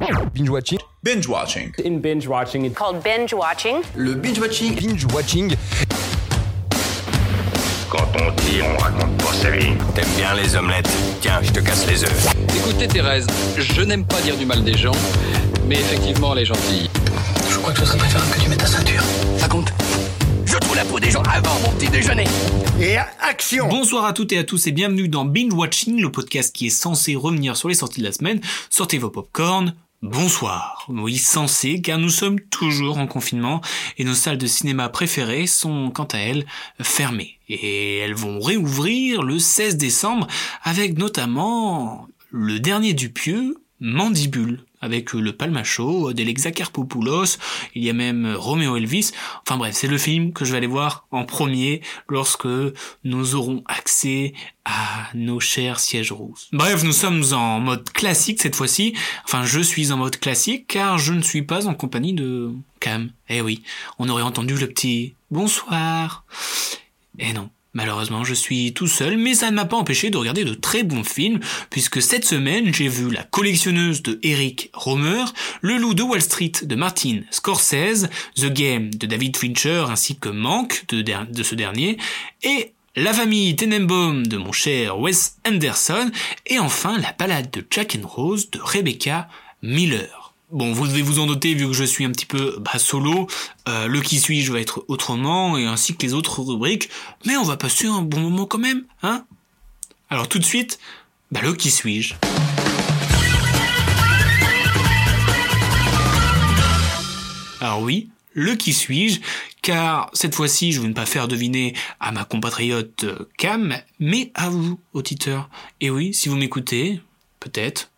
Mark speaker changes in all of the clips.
Speaker 1: Binge watching.
Speaker 2: Binge watching.
Speaker 3: In binge watching, it's
Speaker 4: called binge watching.
Speaker 1: Le binge watching. Binge watching.
Speaker 5: Quand on dit, on raconte pas sa vie. T'aimes bien les omelettes? Tiens, je te casse les œufs.
Speaker 6: Écoutez Thérèse, je n'aime pas dire du mal des gens, mais effectivement elle est gentille.
Speaker 7: Je crois que ce serait préférable que tu mettes ta ceinture.
Speaker 5: Ça compte Je trouve la peau des gens avant mon petit déjeuner.
Speaker 8: Et action
Speaker 9: Bonsoir à toutes et à tous et bienvenue dans Binge Watching, le podcast qui est censé revenir sur les sorties de la semaine. Sortez vos popcorn. Bonsoir. Oui, censé, car nous sommes toujours en confinement et nos salles de cinéma préférées sont, quant à elles, fermées. Et elles vont réouvrir le 16 décembre avec notamment le dernier du pieux, Mandibule avec le Palmacho, d'Alexa Karpopoulos, il y a même Romeo Elvis. Enfin bref, c'est le film que je vais aller voir en premier lorsque nous aurons accès à nos chers sièges roses. Bref, nous sommes en mode classique cette fois-ci. Enfin, je suis en mode classique car je ne suis pas en compagnie de Cam. Eh oui, on aurait entendu le petit bonsoir. Eh non. Malheureusement, je suis tout seul, mais ça ne m'a pas empêché de regarder de très bons films, puisque cette semaine, j'ai vu La collectionneuse de Eric Romer, Le loup de Wall Street de Martin Scorsese, The Game de David Fincher ainsi que Manque de, ce dernier, et la famille Tenenbaum de mon cher Wes Anderson, et enfin La balade de Jack and Rose de Rebecca Miller. Bon, vous devez vous en noter vu que je suis un petit peu bah, solo. Euh, le qui suis-je va être autrement et ainsi que les autres rubriques. Mais on va passer un bon moment quand même, hein? Alors tout de suite, bah le qui suis-je? Alors oui, le qui suis-je, car cette fois-ci je vais ne pas faire deviner à ma compatriote Cam, mais à vous, auditeurs. Et oui, si vous m'écoutez, peut-être,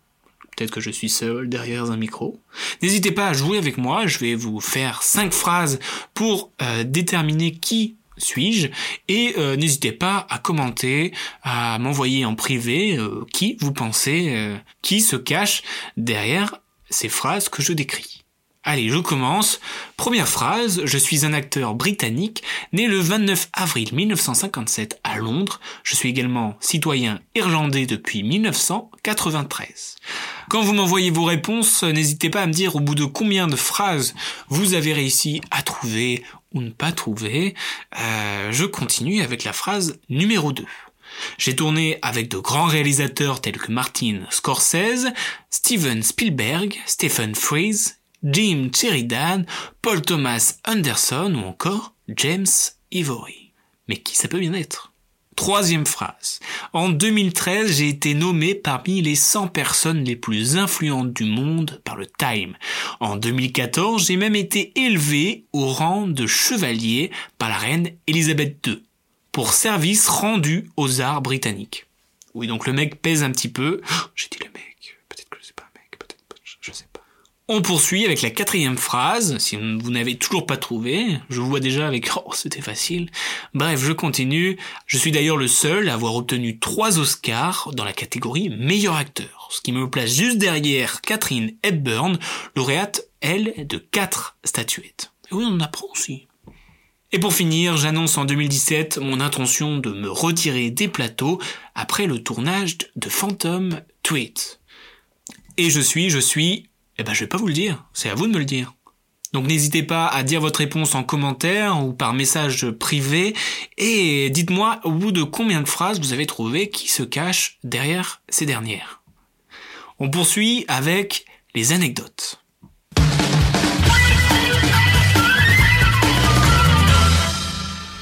Speaker 9: peut-être que je suis seul derrière un micro. N'hésitez pas à jouer avec moi, je vais vous faire cinq phrases pour euh, déterminer qui suis-je et euh, n'hésitez pas à commenter, à m'envoyer en privé euh, qui vous pensez qui se cache derrière ces phrases que je décris. Allez, je commence. Première phrase, je suis un acteur britannique né le 29 avril 1957 à Londres. Je suis également citoyen irlandais depuis 1993. Quand vous m'envoyez vos réponses, n'hésitez pas à me dire au bout de combien de phrases vous avez réussi à trouver ou ne pas trouver. Euh, je continue avec la phrase numéro 2. J'ai tourné avec de grands réalisateurs tels que Martin Scorsese, Steven Spielberg, Stephen Frears, Jim Sheridan, Paul Thomas Anderson ou encore James Ivory. Mais qui ça peut bien être? Troisième phrase. En 2013, j'ai été nommé parmi les 100 personnes les plus influentes du monde par le Time. En 2014, j'ai même été élevé au rang de chevalier par la reine Elisabeth II pour service rendu aux arts britanniques. Oui, donc le mec pèse un petit peu. Oh, j'ai dit le mec. Peut-être que c'est pas un mec. Peut-être je sais pas. On poursuit avec la quatrième phrase, si vous n'avez toujours pas trouvé, je vous vois déjà avec « Oh, c'était facile ». Bref, je continue. Je suis d'ailleurs le seul à avoir obtenu trois Oscars dans la catégorie meilleur acteur, ce qui me place juste derrière Catherine Hepburn, lauréate, elle, de quatre statuettes. Et oui, on en apprend aussi. Et pour finir, j'annonce en 2017 mon intention de me retirer des plateaux après le tournage de Phantom Tweet. Et je suis, je suis eh ben je vais pas vous le dire, c'est à vous de me le dire. Donc n'hésitez pas à dire votre réponse en commentaire ou par message privé et dites-moi au bout de combien de phrases vous avez trouvé qui se cache derrière ces dernières? On poursuit avec les anecdotes.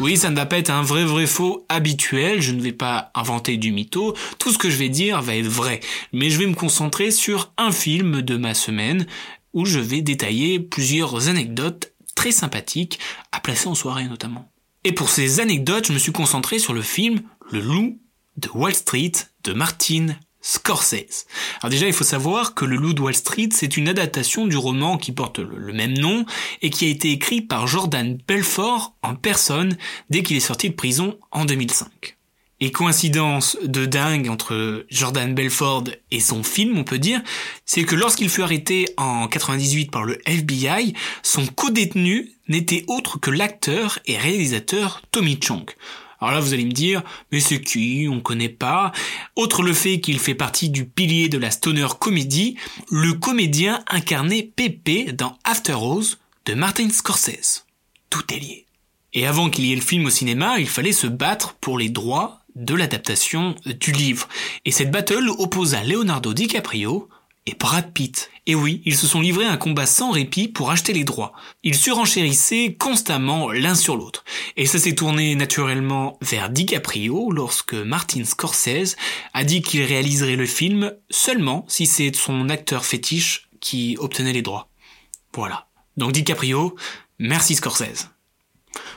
Speaker 9: Oui, ça ne va pas être un vrai vrai faux habituel, je ne vais pas inventer du mytho, tout ce que je vais dire va être vrai, mais je vais me concentrer sur un film de ma semaine où je vais détailler plusieurs anecdotes très sympathiques à placer en soirée notamment. Et pour ces anecdotes, je me suis concentré sur le film Le loup de Wall Street de Martin Scorsese. Alors déjà, il faut savoir que Le Loup de Wall Street, c'est une adaptation du roman qui porte le, même nom et qui a été écrit par Jordan Belfort en personne dès qu'il est sorti de prison en 2005. Et coïncidence de dingue entre Jordan Belfort et son film, on peut dire, c'est que lorsqu'il fut arrêté en 98 par le FBI, son co-détenu n'était autre que l'acteur et réalisateur Tommy Chong. Alors là, vous allez me dire, mais c'est qui? On connaît pas. Autre le fait qu'il fait partie du pilier de la stoner comédie, le comédien incarné Pepe dans After Rose de Martin Scorsese. Tout est lié. Et avant qu'il y ait le film au cinéma, il fallait se battre pour les droits de l'adaptation du livre. Et cette battle opposa Leonardo DiCaprio et Brad Pitt. Et oui, ils se sont livrés un combat sans répit pour acheter les droits. Ils surenchérissaient constamment l'un sur l'autre. Et ça s'est tourné naturellement vers DiCaprio lorsque Martin Scorsese a dit qu'il réaliserait le film seulement si c'est son acteur fétiche qui obtenait les droits. Voilà. Donc DiCaprio, merci Scorsese.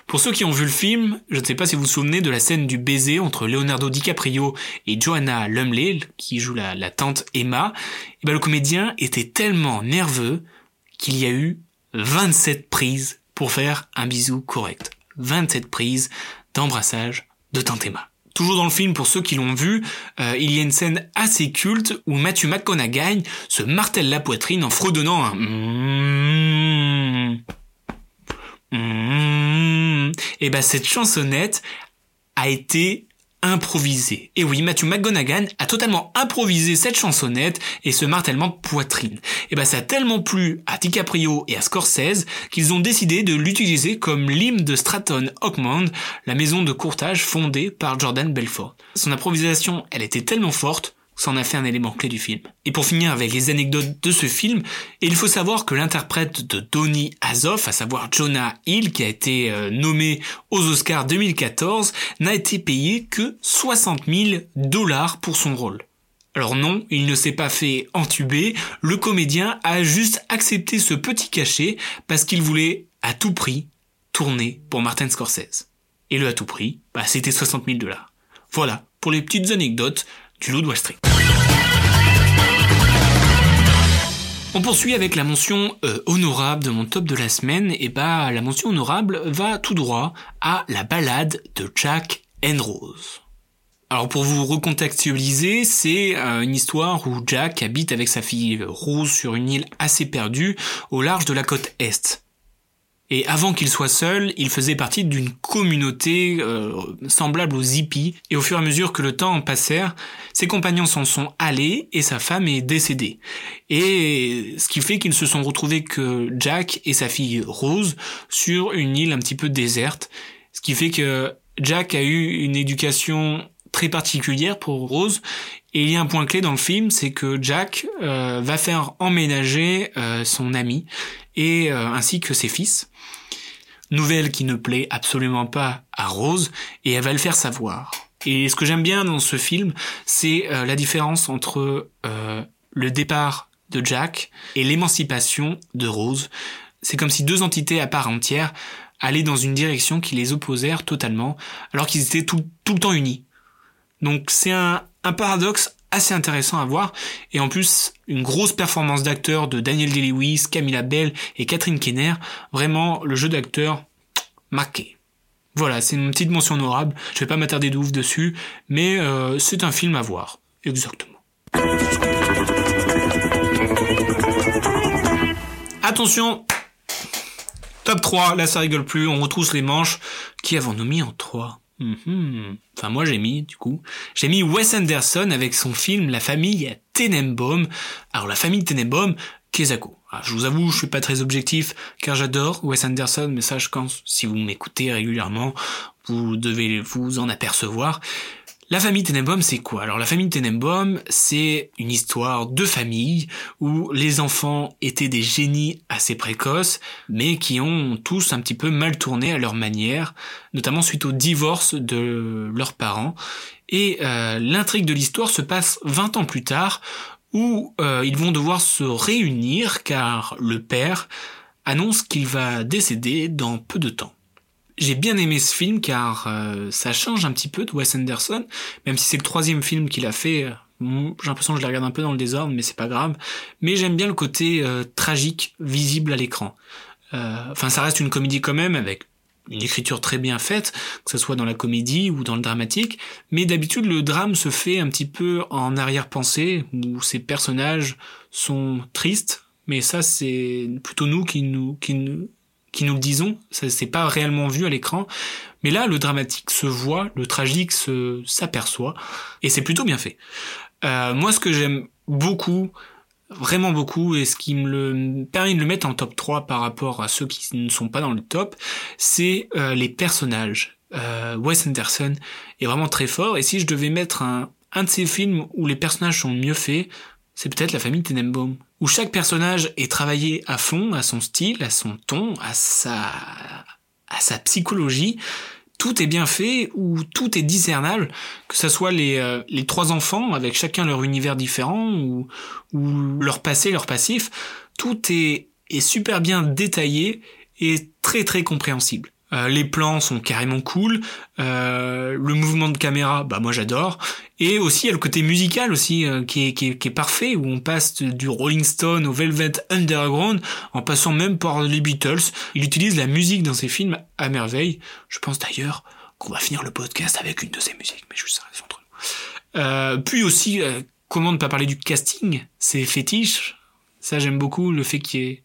Speaker 9: Pour ceux qui ont vu le film, je ne sais pas si vous vous souvenez de la scène du baiser entre Leonardo DiCaprio et Joanna Lumley, qui joue la, tante Emma. Et eh ben, le comédien était tellement nerveux qu'il y a eu 27 prises pour faire un bisou correct. 27 prises d'embrassage de tante Emma. Toujours dans le film, pour ceux qui l'ont vu, euh, il y a une scène assez culte où Matthew McConaughey se martèle la poitrine en fredonnant un mmh Mmh. Et ben cette chansonnette a été improvisée. Et oui, Matthew McGonagall a totalement improvisé cette chansonnette et ce martèlement de poitrine. Et ben ça a tellement plu à DiCaprio et à Scorsese qu'ils ont décidé de l'utiliser comme l'hymne de Stratton Oakmont, la maison de courtage fondée par Jordan Belfort. Son improvisation, elle était tellement forte ça en a fait un élément clé du film. Et pour finir avec les anecdotes de ce film, il faut savoir que l'interprète de Donny Azoff, à savoir Jonah Hill, qui a été euh, nommé aux Oscars 2014, n'a été payé que 60 000 dollars pour son rôle. Alors non, il ne s'est pas fait entuber, le comédien a juste accepté ce petit cachet parce qu'il voulait à tout prix tourner pour Martin Scorsese. Et le à tout prix, bah, c'était 60 000 dollars. Voilà, pour les petites anecdotes on poursuit avec la mention euh, honorable de mon top de la semaine, et bah la mention honorable va tout droit à la balade de Jack and Rose. Alors pour vous recontextualiser, c'est euh, une histoire où Jack habite avec sa fille Rose sur une île assez perdue au large de la côte Est. Et avant qu'il soit seul, il faisait partie d'une communauté euh, semblable aux hippies, et au fur et à mesure que le temps passait, ses compagnons s'en sont allés et sa femme est décédée. Et ce qui fait qu'ils se sont retrouvés que Jack et sa fille Rose sur une île un petit peu déserte, ce qui fait que Jack a eu une éducation très particulière pour Rose. Et il y a un point clé dans le film, c'est que Jack euh, va faire emménager euh, son ami et ainsi que ses fils nouvelle qui ne plaît absolument pas à Rose, et elle va le faire savoir. Et ce que j'aime bien dans ce film, c'est euh, la différence entre euh, le départ de Jack et l'émancipation de Rose. C'est comme si deux entités à part entière allaient dans une direction qui les opposèrent totalement, alors qu'ils étaient tout, le temps unis. Donc c'est un paradoxe assez intéressant à voir. Et en plus, une grosse performance d'acteurs de Daniel Day-Lewis, Camilla Bell et Catherine Kenner. Vraiment, le jeu d'acteur marqué. Voilà, c'est une petite mention honorable. Je vais pas m'attarder de ouf dessus, mais euh, c'est un film à voir. Exactement. Attention Top 3, là ça rigole plus, on retrousse les manches. Qui avons-nous mis en 3 Mhm. Enfin, moi j'ai mis, du coup, j'ai mis Wes Anderson avec son film La famille Tenenbaum. Alors, la famille Tenenbaum, Kezako. Ah, je vous avoue, je suis pas très objectif, car j'adore Wes Anderson, mais ça, je pense, si vous m'écoutez régulièrement, vous devez vous en apercevoir. La famille Tenenbaum, c'est quoi? Alors la famille Tenenbaum, c'est une histoire de famille où les enfants étaient des génies assez précoces, mais qui ont tous un petit peu mal tourné à leur manière, notamment suite au divorce de leurs parents. Et euh, l'intrigue de l'histoire se passe 20 ans plus tard, où euh, ils vont devoir se réunir car le père annonce qu'il va décéder dans peu de temps. J'ai bien aimé ce film car euh, ça change un petit peu de Wes Anderson, même si c'est le troisième film qu'il a fait. Euh, j'ai l'impression que je le regarde un peu dans le désordre, mais c'est pas grave. Mais j'aime bien le côté euh, tragique visible à l'écran. Enfin, ça reste une comédie quand même avec une écriture très bien faite, que ce soit dans la comédie ou dans le dramatique, mais d'habitude le drame se fait un petit peu en arrière-pensée, où ces personnages sont tristes, mais ça c'est plutôt nous qui nous, qui nous, qui nous le disons, ça c'est pas réellement vu à l'écran, Mais là, le dramatique se voit, le tragique se s'aperçoit, et c'est plutôt bien fait. Euh, moi, ce que j'aime beaucoup, vraiment beaucoup, et ce qui me, le, permet de le mettre en top 3 par rapport à ceux qui ne sont pas dans le top, c'est euh, les personnages. Euh, Wes Anderson est vraiment très fort, et si je devais mettre un, un de ces films où les personnages sont mieux faits, c'est peut-être La famille Tenenbaum, où chaque personnage est travaillé à fond, à son style, à son ton, à sa, à sa psychologie, tout est bien fait ou tout est discernable, que ce soit les, euh, les trois enfants avec chacun leur univers différent ou, ou leur passé, leur passif, tout est, est super bien détaillé et très très compréhensible. Euh, les plans sont carrément cool, euh, le mouvement de caméra, bah moi j'adore, et aussi il y a le côté musical aussi euh, qui, est, qui, est, qui, est, parfait où on passe du Rolling Stone au Velvet Underground en passant même par les Beatles. Il utilise la musique dans ses films à merveille. Je pense d'ailleurs qu'on va finir le podcast avec une de ses musiques, mais juste ça reste entre nous. puis aussi, comment ne pas parler du casting, c'est fétiche. Ça j'aime beaucoup le fait qu'il y ait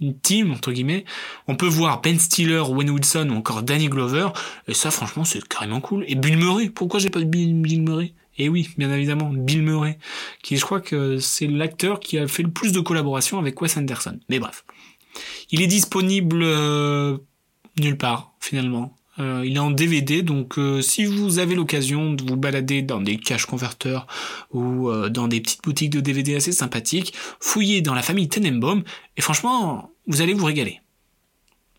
Speaker 9: une team entre guillemets. On peut voir Ben Stiller, Wayne Wilson ou encore Danny Glover. Et ça, franchement, c'est carrément cool. Et Bill Murray. Pourquoi j'ai pas de Bill, Murray? Et oui, bien évidemment, Bill Murray, qui je crois que c'est l'acteur qui a fait le plus de collaborations avec Wes Anderson. Mais bref, il est disponible euh, nulle part finalement. Euh, il est en DVD, donc euh, si vous avez l'occasion de vous balader dans des caches converteurs ou euh, dans des petites boutiques de DVD assez sympathiques, fouillez dans la famille Tenenbaum et franchement, vous allez vous régaler.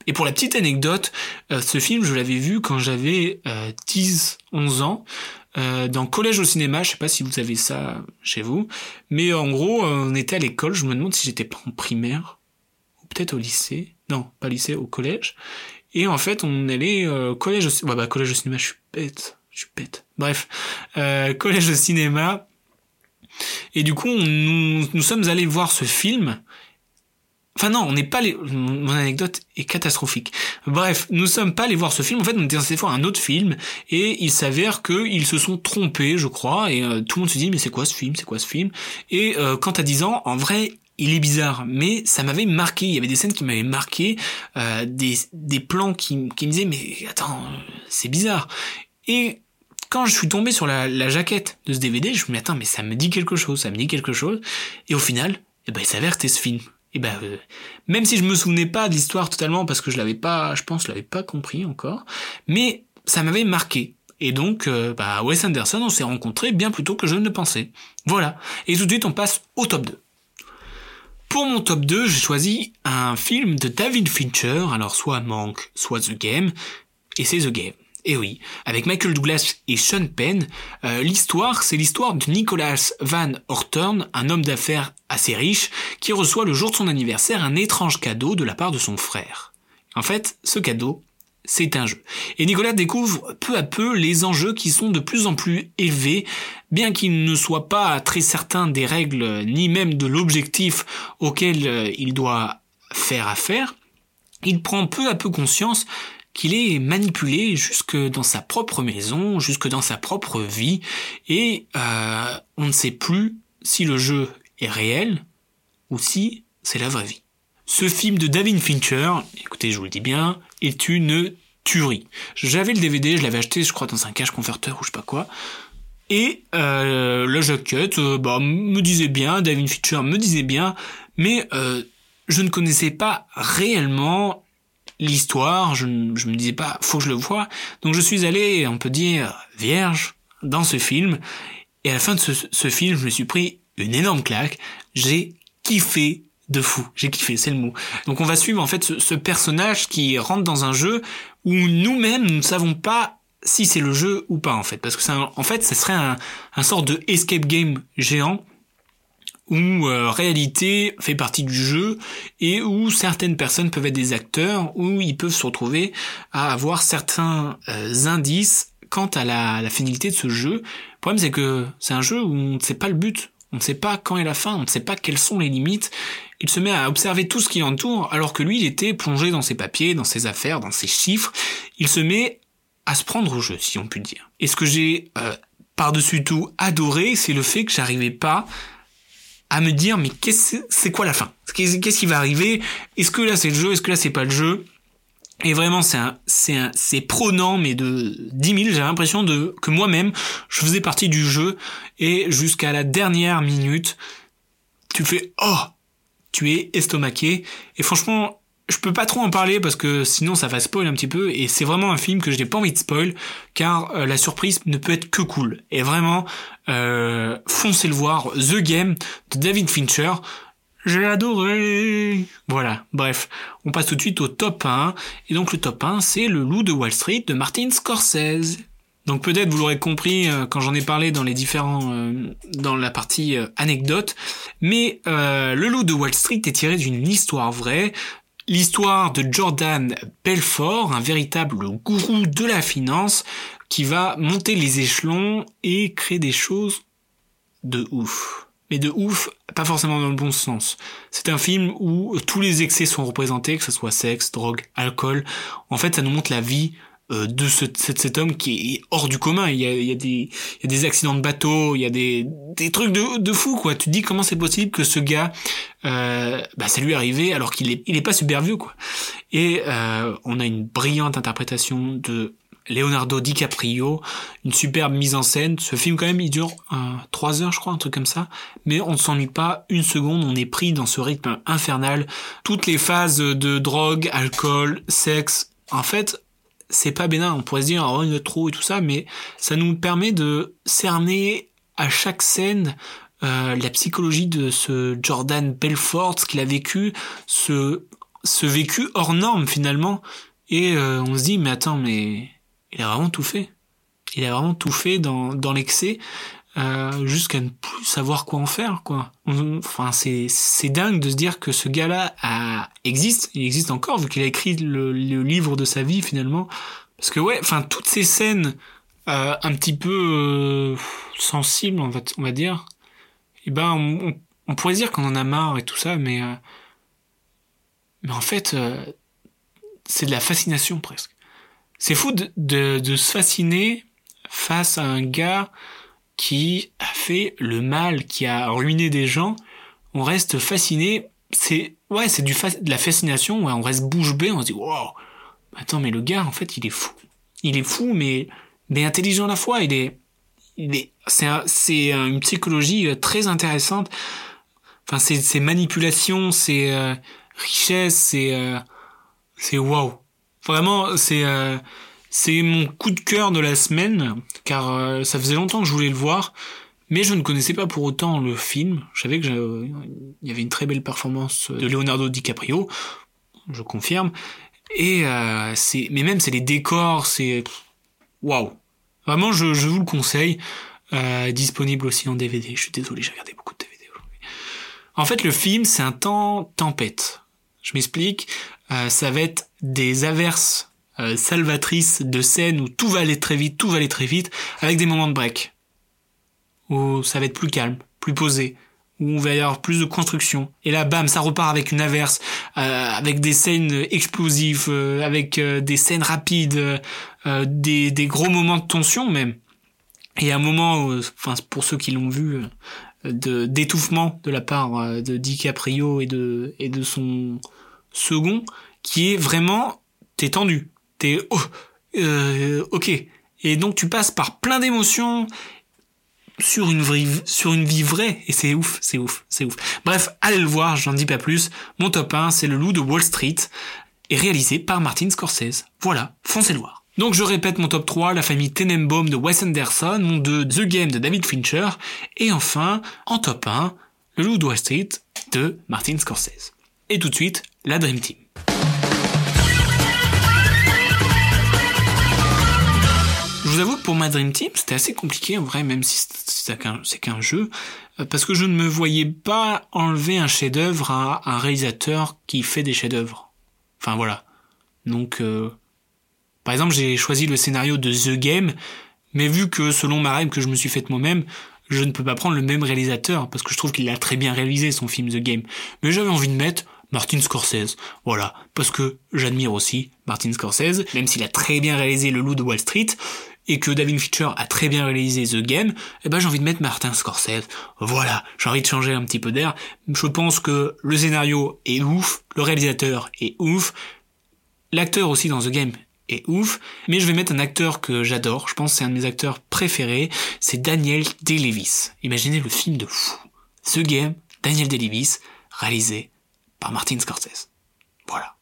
Speaker 9: Et pour la petite anecdote, ce film, je l'avais vu quand j'avais 10-11 ans, dans Collège au cinéma, je sais pas si vous avez ça chez vous, mais en gros, on était à l'école, je me demande si j'étais pas en primaire, ou peut-être au lycée, non, pas lycée, au collège, et en fait, on allait euh, collège, au... ouais, bah, collège au cinéma, je suis bête, je suis bête. Bref, euh, collège au cinéma. Et du coup, nous, nous sommes allés voir ce film. Enfin non, on n'est pas les... Mon anecdote est catastrophique. Bref, nous sommes pas allés voir ce film. En fait, on était censé voir un autre film et il s'avère qu'ils se sont trompés, je crois. Et euh, tout le monde se dit mais c'est quoi ce film? C'est quoi ce film? Et euh, quand t'as 10 ans, en vrai, il est bizarre, mais ça m'avait marqué. Il y avait des scènes qui m'avaient marqué, euh, des, des plans qui, qui me disaient mais attends, c'est bizarre. Et quand je suis tombé sur la, la, jaquette de ce DVD, je me dis attends mais ça me dit quelque chose, ça me dit quelque chose. Et au final, eh ben il s'avère que c'était ce film. Et ben euh, même si je me souvenais pas de l'histoire totalement parce que je l'avais pas, je pense, je l'avais pas compris encore, mais ça m'avait marqué. Et donc, euh, bah, Wes Anderson, on s'est rencontrés bien plus tôt que je ne le pensais. Voilà. Et tout de suite, on passe au top 2. Pour mon top 2, j'ai choisi un film de David Fincher, alors soit Manque, soit The Game, et c'est The Game. Et oui, avec Michael Douglas et Sean Penn, euh, l'histoire, c'est l'histoire de Nicholas Van Horton, un homme d'affaires assez riche, qui reçoit le jour de son anniversaire un étrange cadeau de la part de son frère. En fait, ce cadeau, c'est un jeu. Et Nicolas découvre peu à peu les enjeux qui sont de plus en plus élevés, bien qu'il ne soit pas très certain des règles ni même de l'objectif auquel euh, il doit faire affaire, il prend peu à peu conscience qu'il est manipulé jusque dans sa propre maison, jusque dans sa propre vie, et euh, on ne sait plus si le jeu est réel ou si c'est la vraie vie. Ce film de David Fincher, écoutez, je vous le dis bien, est une tuerie. J'avais le DVD, je l'avais acheté, je crois, dans un cache converteur ou je sais pas quoi. Et euh, la jaquette, euh, bah, me disait bien, David Fincher me disait bien, mais euh, je ne connaissais pas réellement l'histoire. Je, je me disais pas, faut que je le voie. Donc je suis allé, on peut dire, vierge dans ce film. Et à la fin de ce, ce film, je me suis pris une énorme claque. J'ai kiffé de fou. J'ai kiffé, c'est le mot. Donc on va suivre en fait ce, personnage qui rentre dans un jeu où nous-mêmes nous ne savons pas si c'est le jeu ou pas en fait, parce que c'est en fait ce serait un, un sort de escape game géant où euh, réalité fait partie du jeu et où certaines personnes peuvent être des acteurs, où ils peuvent se retrouver à avoir certains euh, indices quant à la, la finalité de ce jeu. Le problème c'est que c'est un jeu où on ne sait pas le but, on ne sait pas quand est la fin, on ne sait pas quelles sont les limites, il se met à observer tout ce qui l'entoure, alors que lui, il était plongé dans ses papiers, dans ses affaires, dans ses chiffres. Il se met à se prendre au jeu, si on peut dire. Et ce que j'ai euh, par-dessus tout adoré, c'est le fait que j'arrivais pas à me dire, mais qu'est-ce c'est quoi la fin? Qu'est-ce qui va arriver? Est-ce que là c'est le jeu? Est-ce que là c'est pas le jeu? Et vraiment, c'est un, c'est un, c'est prenant, mais de 10 000, j'ai l'impression de, que moi-même, je faisais partie du jeu, et jusqu'à la dernière minute, tu fais, oh, tu es estomaqué, et franchement, je peux pas trop en parler parce que sinon ça va spoil un petit peu. Et c'est vraiment un film que je n'ai pas envie de spoil car euh, la surprise ne peut être que cool. Et vraiment euh, foncez le voir. The Game de David Fincher j'ai adoré. Voilà bref on passe tout de suite au top 1 et donc le top 1 c'est le loup de Wall Street de Martin Scorsese. Donc peut-être vous l'aurez compris euh, quand j'en ai parlé dans les différents euh, dans la partie euh, anecdote, mais le loup de Wall Street est tiré d'une histoire vraie. L'histoire de Jordan Belfort, un véritable gourou de la finance, qui va monter les échelons et créer des choses de ouf. Mais de ouf, pas forcément dans le bon sens. C'est un film où tous les excès sont représentés, que ce soit sexe, drogue, alcool. En fait, ça nous montre la vie euh, de ce, cet, homme qui est hors du commun. Il y a, il y a, des, il y a des accidents de bateau, il y a des, des trucs de, de fou, quoi. Tu te dis comment c'est possible que ce gars, euh, bah, ça lui est arrivé alors qu'il est, il est pas super vieux, quoi. Et euh, on a une brillante interprétation de Leonardo DiCaprio, une superbe mise en scène. Ce film quand même, il dure 3 heures, je crois, un truc comme ça. Mais on ne s'ennuie pas une seconde, on est pris dans ce rythme infernal. Toutes les phases de drogue, alcool, sexe, en fait, c'est pas bénin, on pourrait se dire, oh, il y a trop et tout ça, mais ça nous permet de cerner à chaque scène euh, la psychologie de ce Jordan Belfort, ce qu'il a vécu, ce, ce vécu hors norme finalement, et euh, on se dit, mais attends, mais il a vraiment tout fait. Il a vraiment tout fait dans, dans l'excès, euh, jusqu'à ne plus savoir quoi en faire quoi. Enfin c'est c'est dingue de se dire que ce gars-là a, existe, il existe encore vu qu'il a écrit le, livre de sa vie finalement. Parce que ouais, enfin toutes ces scènes euh, un petit peu euh, sensibles on va on va dire, eh ben on, on, pourrait dire qu'on en a marre et tout ça, mais euh, mais en fait c'est de la fascination presque. C'est fou de, de, de se fasciner face à un gars qui a fait le mal, qui a ruiné des gens, on reste fasciné. C'est ouais, c'est du de la fascination. Ouais, on reste bouche bée. On se dit wow. Attends, mais le gars, en fait, il est fou. Il est fou, mais mais intelligent à la fois. Il est il est c'est c'est une psychologie euh, très intéressante. Enfin, c'est manipulations, c'est euh, richesse, c'est euh, c'est wow. Vraiment, c'est euh, c'est mon coup de cœur de la semaine, car euh, ça faisait longtemps que je voulais le voir, mais je ne connaissais pas pour autant le film. Je savais qu'il y avait une très belle performance de Leonardo DiCaprio, je confirme. Et euh, c'est, mais même c'est les décors, c'est waouh. Vraiment, je, je, vous le conseille. Euh, disponible aussi en DVD. Je suis désolé, j'ai regardé beaucoup de DVD aujourd'hui. En fait, le film, c'est un temps tempête. Je m'explique. Euh, ça va être des averses euh, salvatrice de scènes où tout va aller très vite, tout va aller très vite, avec des moments de break. Où ça va être plus calme, plus posé, où on va y avoir plus de construction. Et là, bam, ça repart avec une averse, euh, avec des scènes explosives, avec des scènes rapides, des, des gros moments de tension même. Et un moment, enfin pour ceux qui l'ont vu, de d'étouffement de la part de DiCaprio et de et de son second, qui est vraiment t'es tendu t'es oh, euh, ok. Et donc tu passes par plein d'émotions sur une vie, sur une vie vraie et c'est ouf, c'est ouf, c'est ouf. Bref, allez le voir, j'en dis pas plus. Mon top 1, c'est Le Loup de Wall Street et réalisé par Martin Scorsese. Voilà, foncez le voir. Donc je répète mon top 3, La famille Tenenbaum de Wes Anderson, mon 2, The Game de David Fincher, et enfin, en top 1, Le Loup de Wall Street de Martin Scorsese. Et tout de suite, la Dream Team. Je vous avoue que pour ma Dream Team, c'était assez compliqué en vrai, même si c'est qu'un jeu, euh, parce que je ne me voyais pas enlever un chef-d'œuvre à un réalisateur qui fait des chefs-d'œuvre. Enfin voilà. Donc, euh, par exemple, j'ai choisi le scénario de The Game, mais vu que selon ma règle que je me suis faite moi-même, je ne peux pas prendre le même réalisateur parce que je trouve qu'il a très bien réalisé son film The Game. Mais j'avais envie de mettre Martin Scorsese. Voilà, parce que j'admire aussi Martin Scorsese, même s'il a très bien réalisé Le Loup de Wall Street et que David Fincher a très bien réalisé The Game, eh ben j'ai envie de mettre Martin Scorsese. Voilà, j'ai envie de changer un petit peu d'air. Je pense que le scénario est ouf, le réalisateur est ouf, L'acteur aussi dans The Game est ouf, mais je vais mettre un acteur que j'adore, je pense que c'est un de mes acteurs préférés, c'est Daniel Day-Lewis. Imaginez le film de fou. The Game, Daniel Day-Lewis, réalisé par Martin Scorsese. Voilà.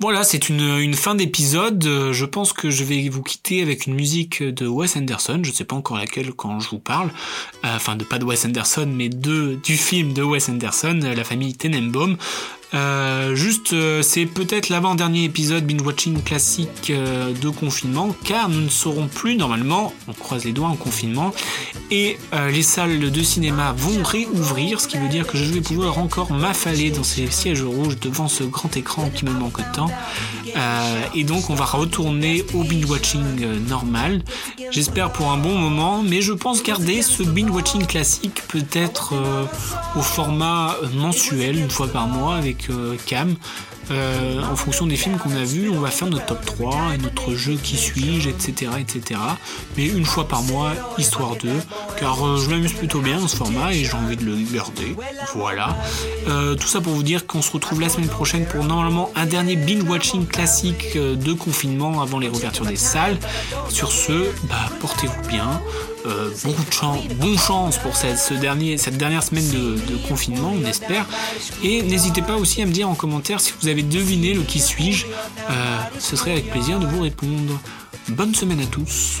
Speaker 9: Voilà, c'est une, une fin d'épisode. Je pense que je vais vous quitter avec une musique de Wes Anderson. Je ne sais pas encore laquelle quand je vous parle. Euh, enfin, de pas de Wes Anderson, mais de du film de Wes Anderson, La famille Tenenbaum. Euh, juste, euh, c'est peut-être l'avant-dernier épisode binge-watching classique euh, de confinement, car nous ne serons plus normalement, on croise les doigts en confinement, et les salles de cinéma vont réouvrir, ce qui veut dire que je vais pouvoir encore m'affaler dans ces sièges rouges devant ce grand écran qui me manque tant. Et donc on va retourner au binge-watching normal. J'espère pour un bon moment, mais je pense garder ce binge-watching classique peut-être au format mensuel, une fois par mois, avec Cam. Euh, en fonction des films qu'on a vus, on va faire notre top 3 et notre jeu qui suis-je, etc., etc. Mais une fois par mois, histoire de, car euh, je m'amuse plutôt bien dans ce format et j'ai envie de le garder. Voilà. Euh, tout ça pour vous dire qu'on se retrouve la semaine prochaine pour normalement un dernier binge-watching classique de confinement avant les réouvertures des salles. Sur ce, bah, portez-vous bien. Euh, beaucoup de chance, bonne chance pour cette, dernière semaine de, de confinement, on espère. Et n'hésitez pas aussi à me dire en commentaire si vous avez deviné le qui suis-je. Euh, ce serait avec plaisir de vous répondre. Bonne semaine à tous.